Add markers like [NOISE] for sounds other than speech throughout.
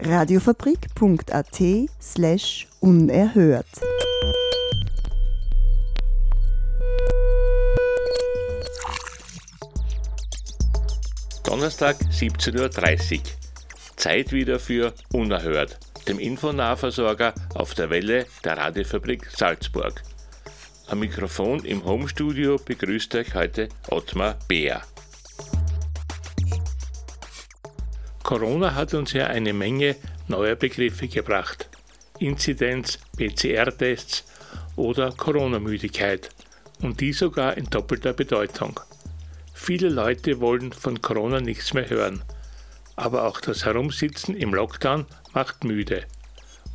Radiofabrik.at slash unerhört. Donnerstag 17.30 Uhr. Zeit wieder für Unerhört, dem Infonahversorger auf der Welle der Radiofabrik Salzburg. Am Mikrofon im Homestudio begrüßt euch heute Ottmar Beer. Corona hat uns ja eine Menge neuer Begriffe gebracht. Inzidenz, PCR-Tests oder Corona-Müdigkeit. Und die sogar in doppelter Bedeutung. Viele Leute wollen von Corona nichts mehr hören. Aber auch das Herumsitzen im Lockdown macht müde.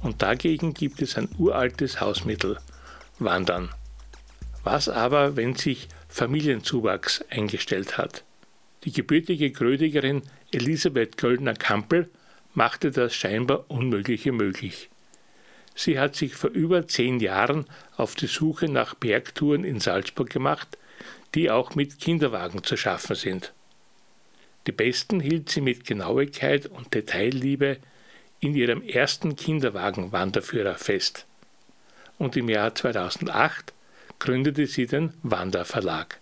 Und dagegen gibt es ein uraltes Hausmittel. Wandern. Was aber, wenn sich Familienzuwachs eingestellt hat? Die gebürtige Grödigerin Elisabeth Göllner-Kampel machte das scheinbar Unmögliche möglich. Sie hat sich vor über zehn Jahren auf die Suche nach Bergtouren in Salzburg gemacht, die auch mit Kinderwagen zu schaffen sind. Die besten hielt sie mit Genauigkeit und Detailliebe in ihrem ersten Kinderwagen-Wanderführer fest. Und im Jahr 2008 gründete sie den Wanderverlag.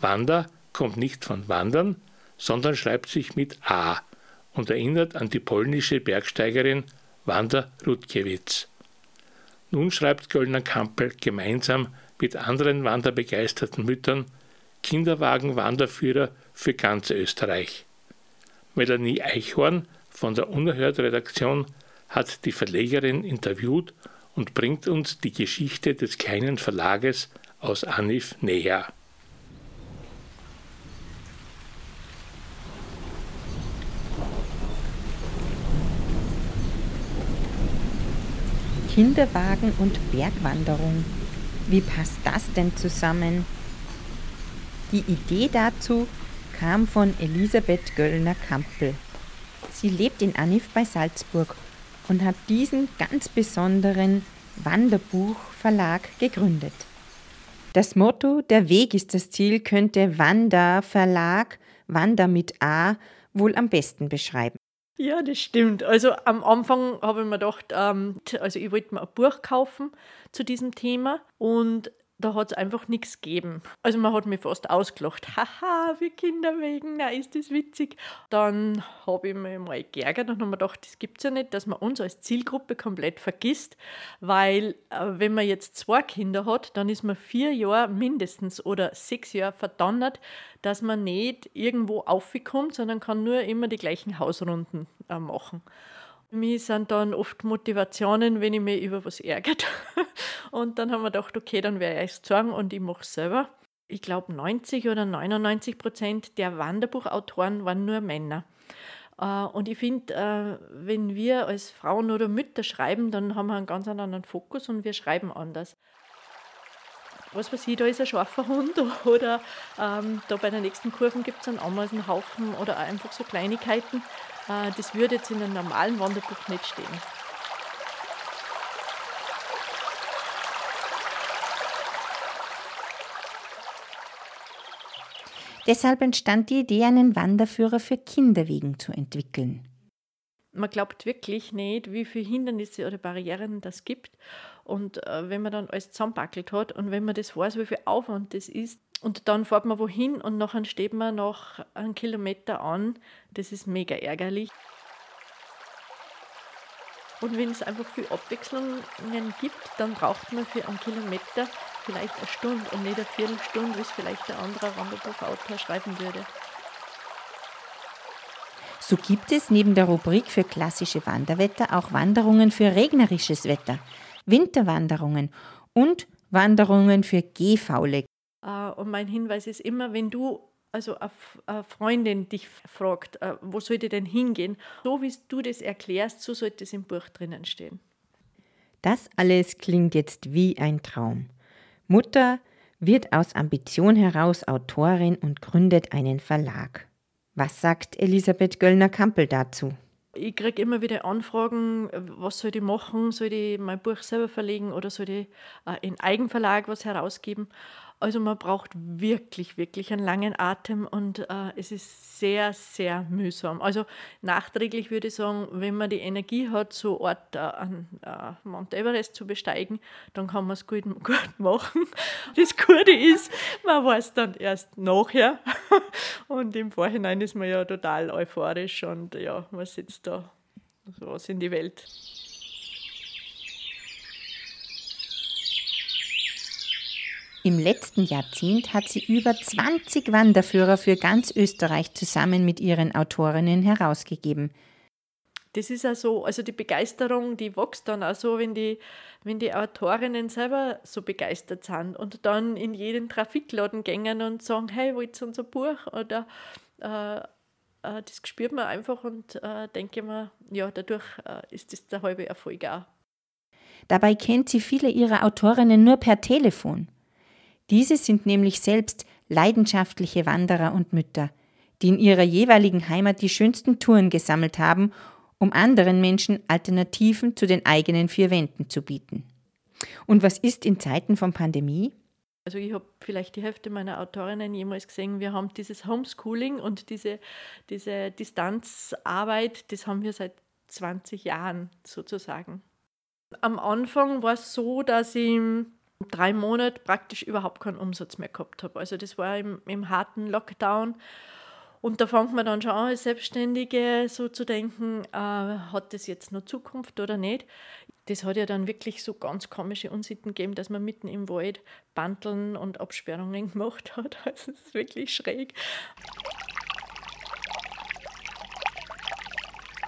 Wander kommt nicht von Wandern, sondern schreibt sich mit A und erinnert an die polnische Bergsteigerin Wanda Rutkiewicz. Nun schreibt Göllner Kampel gemeinsam mit anderen wanderbegeisterten Müttern Kinderwagen-Wanderführer für ganz Österreich. Melanie Eichhorn von der Unerhört-Redaktion hat die Verlegerin interviewt und bringt uns die Geschichte des kleinen Verlages aus Anif näher. Kinderwagen und Bergwanderung. Wie passt das denn zusammen? Die Idee dazu kam von Elisabeth Göllner-Kampel. Sie lebt in Anif bei Salzburg und hat diesen ganz besonderen Wanderbuchverlag gegründet. Das Motto Der Weg ist das Ziel könnte Wander Verlag, Wander mit A, wohl am besten beschreiben. Ja, das stimmt. Also am Anfang habe ich mir gedacht, ähm, also ich wollte mir ein Buch kaufen zu diesem Thema und da hat es einfach nichts gegeben. Also man hat mich fast ausgelacht. [LAUGHS] Haha, wie Kinder wegen, na ist das witzig. Dann habe ich mich mal geärgert und habe mir gedacht, das gibt es ja nicht, dass man uns als Zielgruppe komplett vergisst, weil äh, wenn man jetzt zwei Kinder hat, dann ist man vier Jahre mindestens oder sechs Jahre verdonnert, dass man nicht irgendwo aufkommt, sondern kann nur immer die gleichen Hausrunden äh, machen. Mir sind dann oft Motivationen, wenn ich mich über was ärgert. [LAUGHS] Und dann haben wir gedacht, okay, dann werde ich es sagen und ich mache es selber. Ich glaube, 90 oder 99 Prozent der Wanderbuchautoren waren nur Männer. Äh, und ich finde, äh, wenn wir als Frauen oder Mütter schreiben, dann haben wir einen ganz anderen Fokus und wir schreiben anders. Was weiß ich, da ist ein scharfer Hund [LAUGHS] oder ähm, da bei der nächsten Kurven gibt es einen Ameisenhaufen oder einfach so Kleinigkeiten. Äh, das würde jetzt in einem normalen Wanderbuch nicht stehen. Deshalb entstand die Idee, einen Wanderführer für Kinderwegen zu entwickeln. Man glaubt wirklich nicht, wie viele Hindernisse oder Barrieren das gibt. Und äh, wenn man dann alles zusammenpackelt hat und wenn man das weiß, wie viel Aufwand das ist, und dann fährt man wohin und nachher steht man noch einen Kilometer an. Das ist mega ärgerlich. Und wenn es einfach viel Abwechslungen gibt, dann braucht man für einen Kilometer vielleicht eine Stunde und nicht eine Viertelstunde, wie es vielleicht ein anderer Wanderbuchautor schreiben würde. So gibt es neben der Rubrik für klassische Wanderwetter auch Wanderungen für regnerisches Wetter, Winterwanderungen und Wanderungen für Gehfaule. Äh, und mein Hinweis ist immer, wenn du also eine Freundin dich fragt, äh, wo soll ich denn hingehen, so wie du das erklärst, so sollte es im Buch drinnen stehen. Das alles klingt jetzt wie ein Traum. Mutter wird aus Ambition heraus Autorin und gründet einen Verlag. Was sagt Elisabeth Göllner-Kampel dazu? Ich kriege immer wieder Anfragen, was soll ich machen? Soll ich mein Buch selber verlegen oder soll ich äh, in Eigenverlag was herausgeben? Also man braucht wirklich, wirklich einen langen Atem und äh, es ist sehr, sehr mühsam. Also nachträglich würde ich sagen, wenn man die Energie hat, so Ort äh, an äh, Mount Everest zu besteigen, dann kann man es gut, [LAUGHS] gut machen. Das Gute ist, man weiß dann erst nachher [LAUGHS] und im Vorhinein ist man ja total euphorisch und ja, man sitzt da was in die Welt. Im letzten Jahrzehnt hat sie über 20 Wanderführer für ganz Österreich zusammen mit ihren Autorinnen herausgegeben. Das ist ja so, also die Begeisterung, die wächst dann auch so, wenn die, wenn die Autorinnen selber so begeistert sind und dann in jeden Trafikladen gängen und sagen, hey, wollt ihr unser Buch? Oder äh, äh, das spürt man einfach und äh, denke mir, ja, dadurch äh, ist das der halbe Erfolg auch. Dabei kennt sie viele ihrer Autorinnen nur per Telefon. Diese sind nämlich selbst leidenschaftliche Wanderer und Mütter, die in ihrer jeweiligen Heimat die schönsten Touren gesammelt haben, um anderen Menschen Alternativen zu den eigenen vier Wänden zu bieten. Und was ist in Zeiten von Pandemie? Also ich habe vielleicht die Hälfte meiner Autorinnen jemals gesehen, wir haben dieses Homeschooling und diese, diese Distanzarbeit, das haben wir seit 20 Jahren sozusagen. Am Anfang war es so, dass ich drei Monate praktisch überhaupt keinen Umsatz mehr gehabt habe. Also das war im, im harten Lockdown. Und da fängt man dann schon an, als Selbstständige so zu denken, äh, hat das jetzt noch Zukunft oder nicht? Das hat ja dann wirklich so ganz komische Unsitten gegeben, dass man mitten im Wald Banteln und Absperrungen [LAUGHS] gemacht hat. Also das ist wirklich schräg.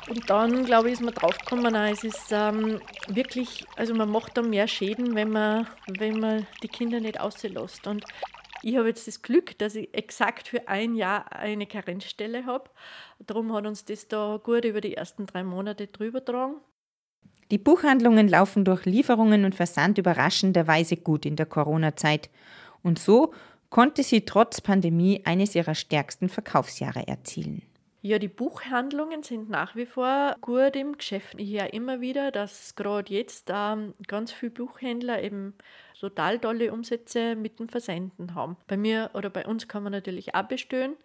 Und dann, glaube ich, ist man draufgekommen, es ist ähm, wirklich, also man macht da mehr Schäden, wenn man, wenn man die Kinder nicht auslässt. Und ich habe jetzt das Glück, dass ich exakt für ein Jahr eine Karenzstelle habe. Darum hat uns das da gut über die ersten drei Monate drüber getragen. Die Buchhandlungen laufen durch Lieferungen und Versand überraschenderweise gut in der Corona-Zeit. Und so konnte sie trotz Pandemie eines ihrer stärksten Verkaufsjahre erzielen. Ja, die Buchhandlungen sind nach wie vor gut im Geschäft. Ich höre immer wieder, dass gerade jetzt ähm, ganz viele Buchhändler eben total tolle Umsätze mit dem Versenden haben. Bei mir oder bei uns kann man natürlich auch bestellen,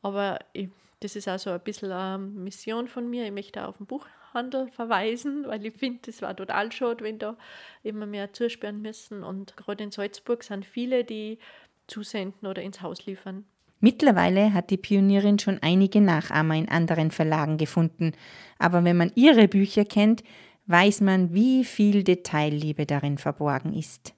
aber ich, das ist auch so ein bisschen eine Mission von mir. Ich möchte auch auf den Buchhandel verweisen, [LAUGHS] weil ich finde, das war total schade, wenn da immer mehr zusperren müssen. Und gerade in Salzburg sind viele, die zusenden oder ins Haus liefern. Mittlerweile hat die Pionierin schon einige Nachahmer in anderen Verlagen gefunden, aber wenn man ihre Bücher kennt, weiß man, wie viel Detailliebe darin verborgen ist.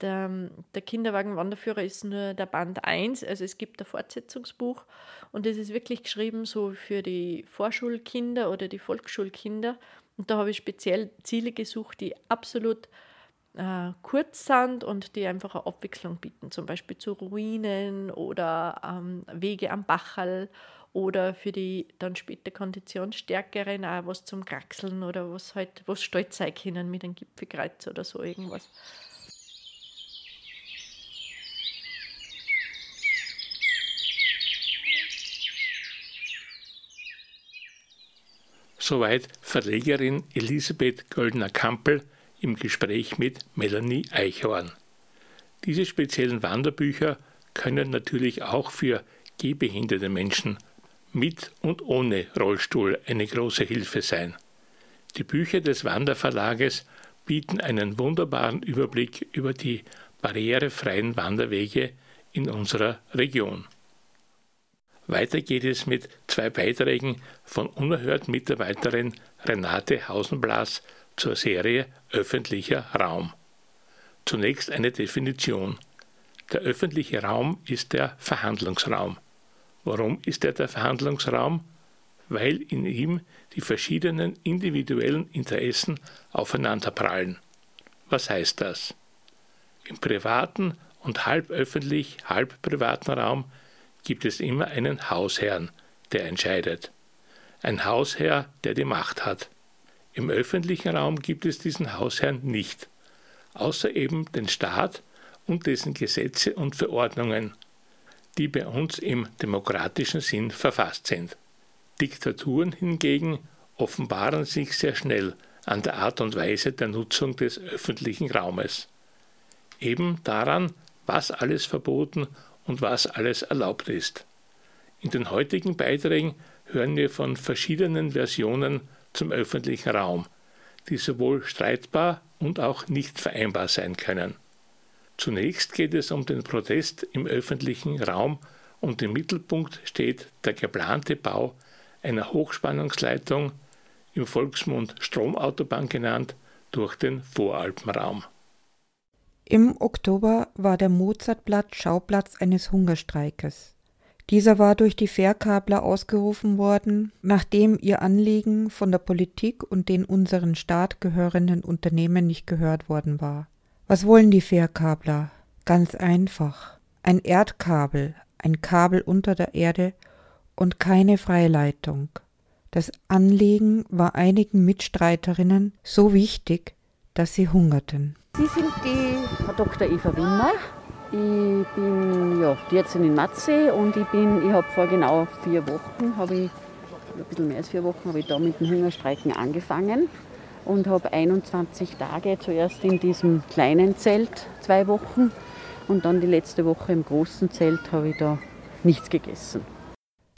Der, der Kinderwagen-Wanderführer ist nur der Band 1, also es gibt ein Fortsetzungsbuch und es ist wirklich geschrieben so für die Vorschulkinder oder die Volksschulkinder. Und da habe ich speziell Ziele gesucht, die absolut äh, kurz sind und die einfach eine Abwechslung bieten, zum Beispiel zu Ruinen oder ähm, Wege am Bachal oder für die dann später Konditionsstärkeren auch was zum Kraxeln oder was halt, was stolz sein können mit einem Gipfelkreuz oder so irgendwas. Soweit Verlegerin Elisabeth Göldner-Kampel im Gespräch mit Melanie Eichhorn. Diese speziellen Wanderbücher können natürlich auch für gehbehinderte Menschen mit und ohne Rollstuhl eine große Hilfe sein. Die Bücher des Wanderverlages bieten einen wunderbaren Überblick über die barrierefreien Wanderwege in unserer Region. Weiter geht es mit zwei Beiträgen von unerhört Mitarbeiterin Renate Hausenblas zur Serie öffentlicher Raum. Zunächst eine Definition. Der öffentliche Raum ist der Verhandlungsraum. Warum ist er der Verhandlungsraum? Weil in ihm die verschiedenen individuellen Interessen aufeinanderprallen. Was heißt das? Im privaten und halb öffentlich, halb privaten Raum gibt es immer einen Hausherrn, der entscheidet. Ein Hausherr, der die Macht hat. Im öffentlichen Raum gibt es diesen Hausherrn nicht, außer eben den Staat und dessen Gesetze und Verordnungen, die bei uns im demokratischen Sinn verfasst sind. Diktaturen hingegen offenbaren sich sehr schnell an der Art und Weise der Nutzung des öffentlichen Raumes. Eben daran, was alles verboten und was alles erlaubt ist. In den heutigen Beiträgen hören wir von verschiedenen Versionen zum öffentlichen Raum, die sowohl streitbar und auch nicht vereinbar sein können. Zunächst geht es um den Protest im öffentlichen Raum und im Mittelpunkt steht der geplante Bau einer Hochspannungsleitung, im Volksmund Stromautobahn genannt, durch den Voralpenraum. Im Oktober war der Mozartplatz Schauplatz eines Hungerstreikes. Dieser war durch die Fährkabler ausgerufen worden, nachdem ihr Anliegen von der Politik und den unseren Staat gehörenden Unternehmen nicht gehört worden war. Was wollen die Fährkabler? Ganz einfach. Ein Erdkabel, ein Kabel unter der Erde und keine Freileitung. Das Anliegen war einigen Mitstreiterinnen so wichtig, dass sie hungerten. Sie sind die Frau Dr. Eva Wimmer. Ich bin ja, jetzt in Matze und ich bin, ich habe vor genau vier Wochen, habe ich, ein bisschen mehr als vier Wochen, habe ich da mit dem Hungerstreiken angefangen und habe 21 Tage zuerst in diesem kleinen Zelt, zwei Wochen und dann die letzte Woche im großen Zelt habe ich da nichts gegessen.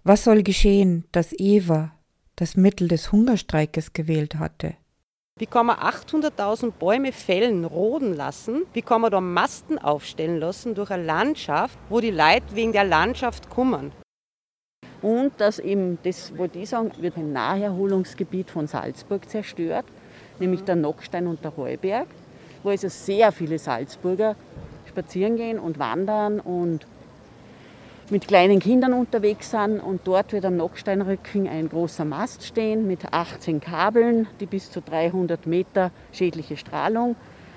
Was soll geschehen, dass Eva das Mittel des Hungerstreikes gewählt hatte? Wie kann man 800.000 Bäume fällen, roden lassen? Wie kann man da Masten aufstellen lassen durch eine Landschaft, wo die Leute wegen der Landschaft kommen? Und dass eben, das wollte ich sagen, wird ein Naherholungsgebiet von Salzburg zerstört, nämlich der Nockstein und der Heuberg, wo also sehr viele Salzburger spazieren gehen und wandern und mit kleinen Kindern unterwegs sind und dort wird am Nocksteinrücken ein großer Mast stehen mit 18 Kabeln, die bis zu 300 Meter schädliche Strahlung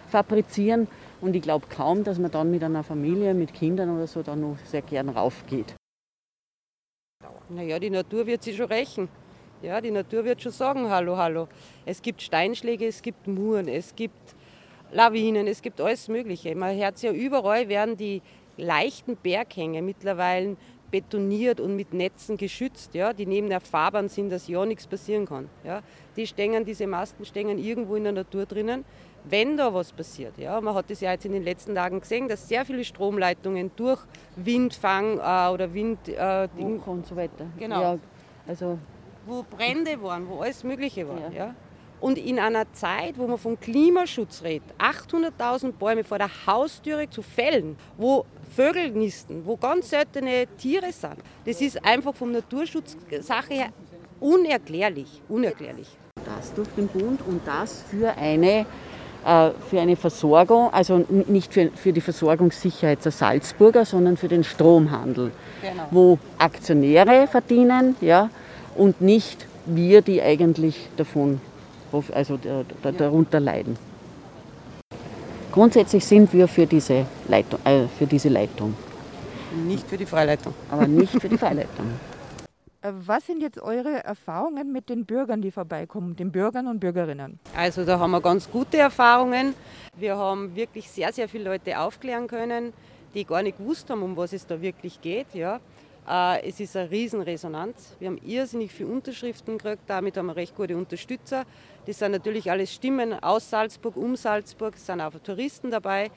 fabrizieren. Und ich glaube kaum, dass man dann mit einer Familie, mit Kindern oder so da noch sehr gern raufgeht. Naja, die Natur wird sich schon rächen. Ja, die Natur wird schon sagen, hallo, hallo. Es gibt Steinschläge, es gibt Muren, es gibt Lawinen, es gibt alles Mögliche. Man hört ja überall, werden die leichten Berghänge mittlerweile betoniert und mit Netzen geschützt, ja, die neben der Fahrbahn sind, dass ja nichts passieren kann. Ja. Die stehen, diese Masten stehen irgendwo in der Natur drinnen. Wenn da was passiert, ja, man hat es ja jetzt in den letzten Tagen gesehen, dass sehr viele Stromleitungen durch Windfang äh, oder Wind äh, und so weiter. Genau. Ja, also wo Brände waren, wo alles Mögliche war. Ja. ja. Und in einer Zeit, wo man vom Klimaschutz redet, 800.000 Bäume vor der Haustüre zu fällen, wo Vögel nisten, wo ganz seltene Tiere sind. Das ist einfach vom Naturschutzsache her unerklärlich. unerklärlich. Das durch den Bund und das für eine, äh, für eine Versorgung, also nicht für, für die Versorgungssicherheit der Salzburger, sondern für den Stromhandel, genau. wo Aktionäre verdienen ja, und nicht wir, die eigentlich davon also darunter leiden. Grundsätzlich sind wir für diese Leitung. Äh, für diese Leitung. Nicht für die Freileitung. Aber nicht für die Freileitung. [LAUGHS] Äh, was sind jetzt eure Erfahrungen mit den Bürgern, die vorbeikommen, den Bürgern und Bürgerinnen? Also da haben wir ganz gute Erfahrungen. Wir haben wirklich sehr, sehr viele Leute aufklären können, die gar nicht gewusst haben, um was es da wirklich geht. Ja. Äh, es ist eine Riesenresonanz. Wir haben irrsinnig viele Unterschriften gekriegt, damit haben wir recht gute Unterstützer. Das sind natürlich alles Stimmen aus Salzburg, um Salzburg, es sind auch Touristen dabei.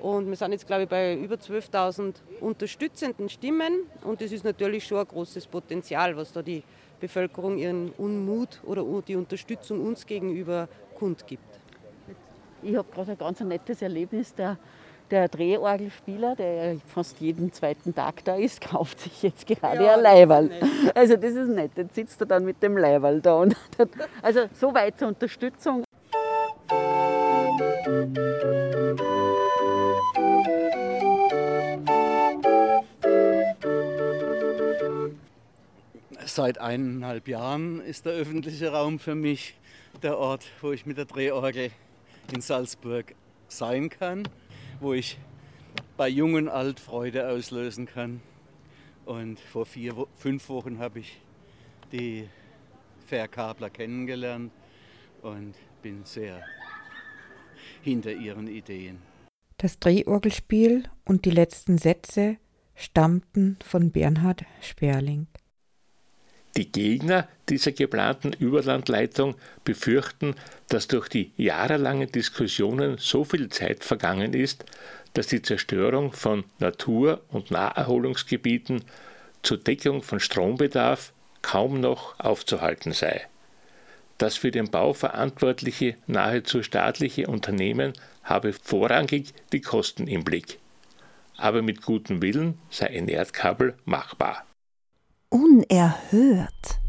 Und wir sind jetzt, glaube ich, bei über 12.000 unterstützenden Stimmen. Und das ist natürlich schon ein großes Potenzial, was da die Bevölkerung ihren Unmut oder die Unterstützung uns gegenüber kundgibt. Ich habe gerade ein ganz nettes Erlebnis. Der der Drehorgelspieler, der fast jeden zweiten Tag da ist, [LAUGHS] kauft sich jetzt gerade ja, ein Leiberl. Also das ist nett. Jetzt sitzt er dann mit dem Leiberl da. Und [LAUGHS] also so weit zur Unterstützung. Seit eineinhalb Jahren ist der öffentliche Raum für mich der Ort, wo ich mit der Drehorgel in Salzburg sein kann wo ich bei Jung und Alt Freude auslösen kann. Und vor vier, fünf Wochen habe ich die Verkabler kennengelernt und bin sehr hinter ihren Ideen. Das Drehorgelspiel und die letzten Sätze stammten von Bernhard Sperling. Die Gegner dieser geplanten Überlandleitung befürchten, dass durch die jahrelangen Diskussionen so viel Zeit vergangen ist, dass die Zerstörung von Natur- und Naherholungsgebieten zur Deckung von Strombedarf kaum noch aufzuhalten sei. Das für den Bau verantwortliche, nahezu staatliche Unternehmen habe vorrangig die Kosten im Blick. Aber mit gutem Willen sei ein Erdkabel machbar. Unerhört.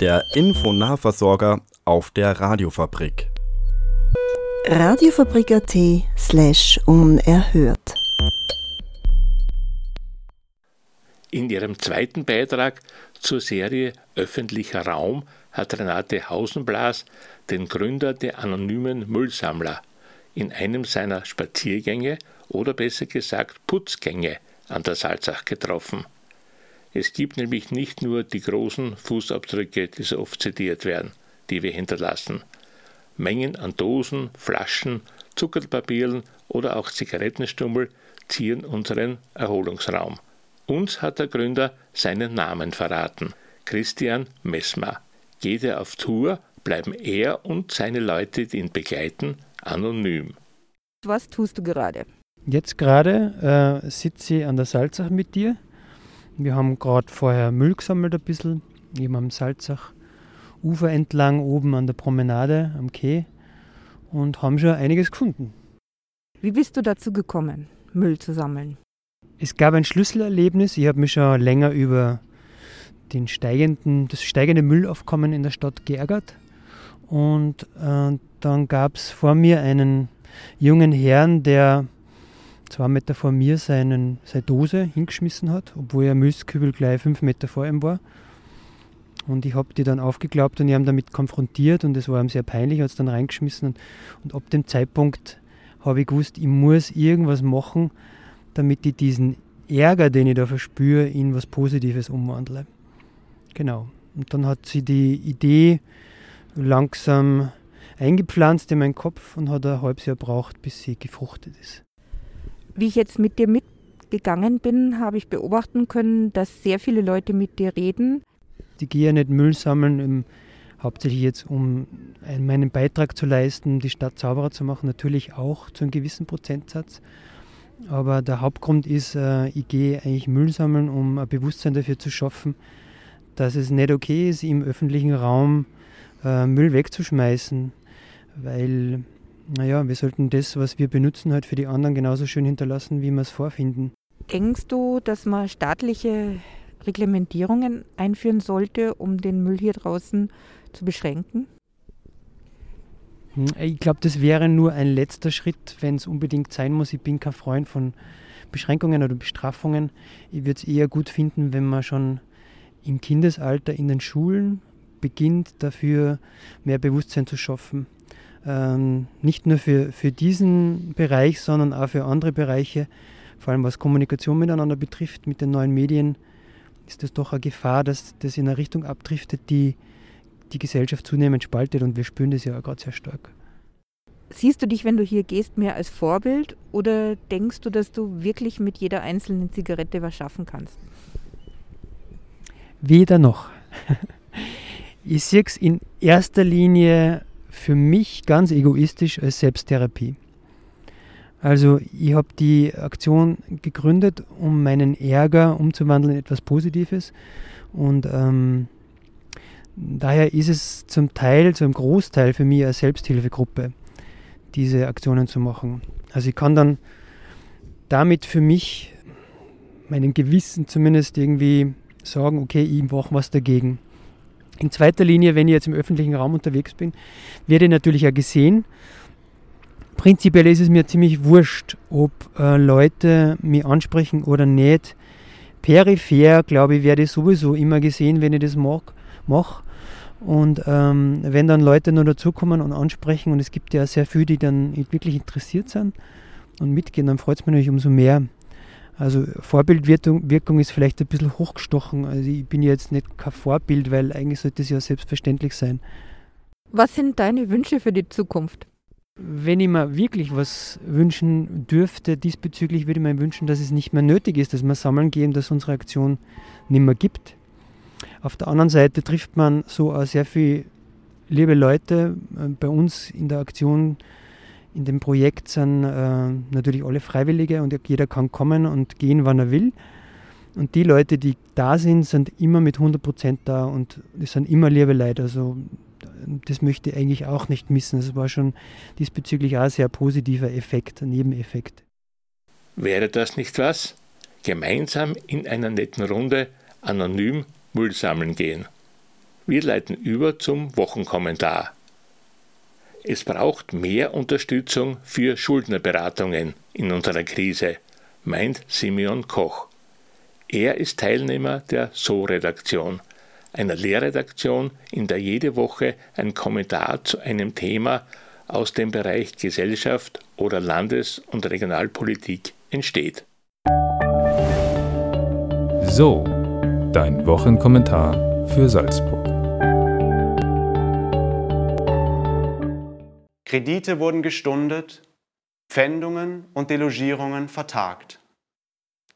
Der Infonahversorger auf der Radiofabrik. Radiofabrik.at slash unerhört. In ihrem zweiten Beitrag zur Serie Öffentlicher Raum hat Renate Hausenblas den Gründer der anonymen Müllsammler in einem seiner Spaziergänge oder besser gesagt Putzgänge an der Salzach getroffen. Es gibt nämlich nicht nur die großen Fußabdrücke, die so oft zitiert werden, die wir hinterlassen. Mengen an Dosen, Flaschen, Zuckerpapieren oder auch Zigarettenstummel zieren unseren Erholungsraum. Uns hat der Gründer seinen Namen verraten. Christian Messmer. Geht er auf Tour, bleiben er und seine Leute, die ihn begleiten, anonym. Was tust du gerade? Jetzt gerade äh, sitze ich an der Salzach mit dir. Wir haben gerade vorher Müll gesammelt ein bisschen, eben am Salzach Ufer entlang, oben an der Promenade am Quai und haben schon einiges gefunden. Wie bist du dazu gekommen, Müll zu sammeln? Es gab ein Schlüsselerlebnis. Ich habe mich schon länger über den steigenden, das steigende Müllaufkommen in der Stadt geärgert. Und äh, dann gab es vor mir einen jungen Herrn, der zwei Meter vor mir seinen, seine Dose hingeschmissen hat, obwohl er Müllskübel gleich fünf Meter vor ihm war. Und ich habe die dann aufgeglaubt und ich habe damit konfrontiert und es war ihm sehr peinlich, hat es dann reingeschmissen. Und, und ab dem Zeitpunkt habe ich gewusst, ich muss irgendwas machen, damit ich diesen Ärger, den ich da verspüre, in was Positives umwandle. Genau. Und dann hat sie die Idee langsam eingepflanzt in meinen Kopf und hat ein halbes Jahr gebraucht, bis sie gefruchtet ist. Wie ich jetzt mit dir mitgegangen bin, habe ich beobachten können, dass sehr viele Leute mit dir reden. Die gehe ja nicht Müll sammeln, um, hauptsächlich jetzt um meinen Beitrag zu leisten, die Stadt sauberer zu machen, natürlich auch zu einem gewissen Prozentsatz. Aber der Hauptgrund ist, äh, ich gehe eigentlich Müll sammeln, um ein Bewusstsein dafür zu schaffen, dass es nicht okay ist, im öffentlichen Raum äh, Müll wegzuschmeißen, weil, naja, wir sollten das, was wir benutzen, halt für die anderen genauso schön hinterlassen, wie wir es vorfinden. Denkst du, dass man staatliche Reglementierungen einführen sollte, um den Müll hier draußen zu beschränken? Hm, ich glaube, das wäre nur ein letzter Schritt, wenn es unbedingt sein muss. Ich bin kein Freund von Beschränkungen oder Bestrafungen. Ich würde es eher gut finden, wenn man schon im Kindesalter in den Schulen beginnt, dafür mehr Bewusstsein zu schaffen. Ähm, nicht nur für, für diesen Bereich, sondern auch für andere Bereiche, vor allem was Kommunikation miteinander betrifft, mit den neuen Medien, ist das doch eine Gefahr, dass das in eine Richtung abdriftet, die die Gesellschaft zunehmend spaltet und wir spüren das ja gerade sehr stark. Siehst du dich, wenn du hier gehst, mehr als Vorbild oder denkst du, dass du wirklich mit jeder einzelnen Zigarette was schaffen kannst? Weder noch. [LAUGHS] Ich sehe es in erster Linie für mich ganz egoistisch als Selbsttherapie. Also ich habe die Aktion gegründet, um meinen Ärger umzuwandeln in etwas Positives. Und ähm, daher ist es zum Teil, zum Großteil für mich eine Selbsthilfegruppe, diese Aktionen zu machen. Also ich kann dann damit für mich, meinem Gewissen zumindest irgendwie sagen, okay, ich mache was dagegen. In zweiter Linie, wenn ich jetzt im öffentlichen Raum unterwegs bin, werde ich natürlich auch gesehen. Prinzipiell ist es mir ziemlich wurscht, ob äh, Leute mich ansprechen oder nicht. Peripher, glaube ich, werde ich sowieso immer gesehen, wenn ich das mache. Und ähm, wenn dann Leute nur dazukommen und ansprechen, und es gibt ja sehr viele, die dann wirklich interessiert sind und mitgehen, dann freut es mich natürlich umso mehr. Also Vorbildwirkung ist vielleicht ein bisschen hochgestochen. Also ich bin jetzt nicht kein Vorbild, weil eigentlich sollte es ja selbstverständlich sein. Was sind deine Wünsche für die Zukunft? Wenn ich mir wirklich was wünschen dürfte, diesbezüglich würde ich mir wünschen, dass es nicht mehr nötig ist, dass wir sammeln gehen, dass unsere Aktion nicht mehr gibt. Auf der anderen Seite trifft man so auch sehr viele liebe Leute. Äh, bei uns in der Aktion, in dem Projekt sind äh, natürlich alle Freiwillige und jeder kann kommen und gehen, wann er will. Und die Leute, die da sind, sind immer mit 100 Prozent da und es sind immer liebe Leute. Also das möchte ich eigentlich auch nicht missen. Das war schon diesbezüglich auch ein sehr positiver Effekt, ein Nebeneffekt. Wäre das nicht was? Gemeinsam in einer netten Runde anonym Müll sammeln gehen. Wir leiten über zum Wochenkommentar. Es braucht mehr Unterstützung für Schuldnerberatungen in unserer Krise, meint Simeon Koch. Er ist Teilnehmer der So-Redaktion einer Lehrredaktion, in der jede Woche ein Kommentar zu einem Thema aus dem Bereich Gesellschaft oder Landes- und Regionalpolitik entsteht. So, dein Wochenkommentar für Salzburg. Kredite wurden gestundet, Pfändungen und Delogierungen vertagt.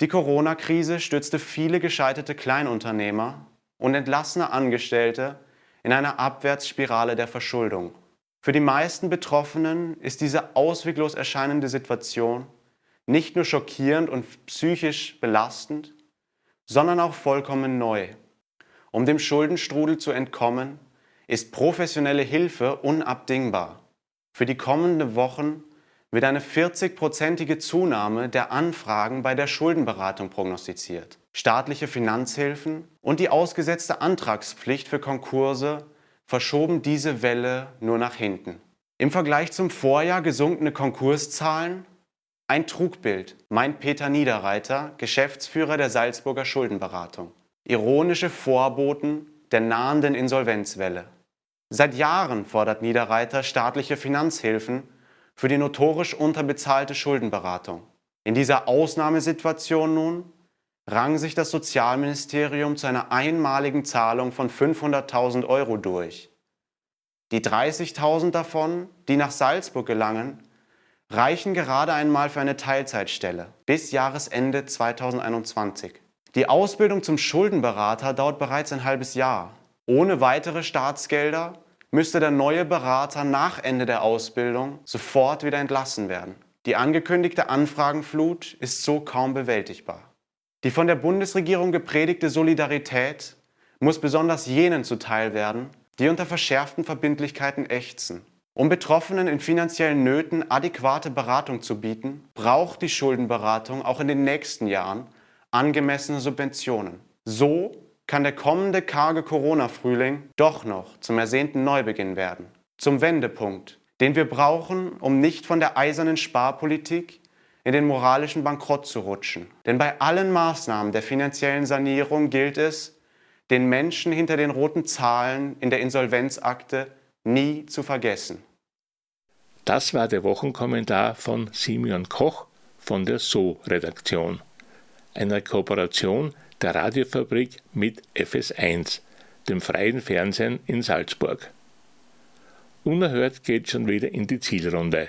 Die Corona-Krise stürzte viele gescheiterte Kleinunternehmer und entlassene Angestellte in einer Abwärtsspirale der Verschuldung. Für die meisten Betroffenen ist diese ausweglos erscheinende Situation nicht nur schockierend und psychisch belastend, sondern auch vollkommen neu. Um dem Schuldenstrudel zu entkommen, ist professionelle Hilfe unabdingbar. Für die kommenden Wochen wird eine 40-prozentige Zunahme der Anfragen bei der Schuldenberatung prognostiziert. Staatliche Finanzhilfen und die ausgesetzte Antragspflicht für Konkurse verschoben diese Welle nur nach hinten. Im Vergleich zum Vorjahr gesunkene Konkurszahlen? Ein Trugbild, meint Peter Niederreiter, Geschäftsführer der Salzburger Schuldenberatung. Ironische Vorboten der nahenden Insolvenzwelle. Seit Jahren fordert Niederreiter staatliche Finanzhilfen für die notorisch unterbezahlte Schuldenberatung. In dieser Ausnahmesituation nun rang sich das Sozialministerium zu einer einmaligen Zahlung von 500.000 Euro durch. Die 30.000 davon, die nach Salzburg gelangen, reichen gerade einmal für eine Teilzeitstelle bis Jahresende 2021. Die Ausbildung zum Schuldenberater dauert bereits ein halbes Jahr. Ohne weitere Staatsgelder müsste der neue Berater nach Ende der Ausbildung sofort wieder entlassen werden. Die angekündigte Anfragenflut ist so kaum bewältigbar. Die von der Bundesregierung gepredigte Solidarität muss besonders jenen zuteil werden, die unter verschärften Verbindlichkeiten ächzen. Um Betroffenen in finanziellen Nöten adäquate Beratung zu bieten, braucht die Schuldenberatung auch in den nächsten Jahren angemessene Subventionen. So kann der kommende karge Corona-Frühling doch noch zum ersehnten Neubeginn werden. Zum Wendepunkt, den wir brauchen, um nicht von der eisernen Sparpolitik in den moralischen Bankrott zu rutschen. Denn bei allen Maßnahmen der finanziellen Sanierung gilt es, den Menschen hinter den roten Zahlen in der Insolvenzakte nie zu vergessen. Das war der Wochenkommentar von Simeon Koch von der So-Redaktion, einer Kooperation der Radiofabrik mit FS1, dem freien Fernsehen in Salzburg. Unerhört geht schon wieder in die Zielrunde.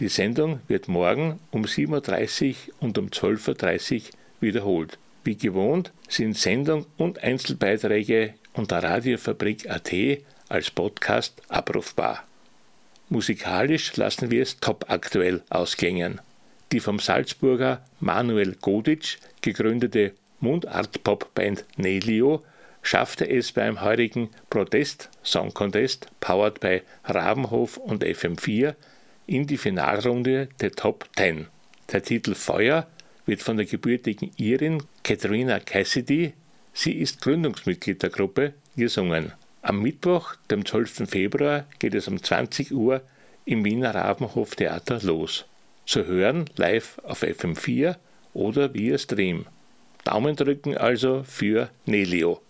Die Sendung wird morgen um 7.30 Uhr und um 12.30 Uhr wiederholt. Wie gewohnt sind Sendung und Einzelbeiträge unter Radiofabrik.at als Podcast abrufbar. Musikalisch lassen wir es top aktuell ausklingen. Die vom Salzburger Manuel Goditsch gegründete Mundart-Pop-Band Nelio schaffte es beim heurigen Protest Song Contest, powered by Rabenhof und FM4, in die Finalrunde der Top 10. Der Titel Feuer wird von der gebürtigen Irin Katharina Cassidy, sie ist Gründungsmitglied der Gruppe, gesungen. Am Mittwoch, dem 12. Februar, geht es um 20 Uhr im Wiener Rabenhof Theater los. Zu hören live auf FM4 oder via Stream. Daumen drücken also für Nelio.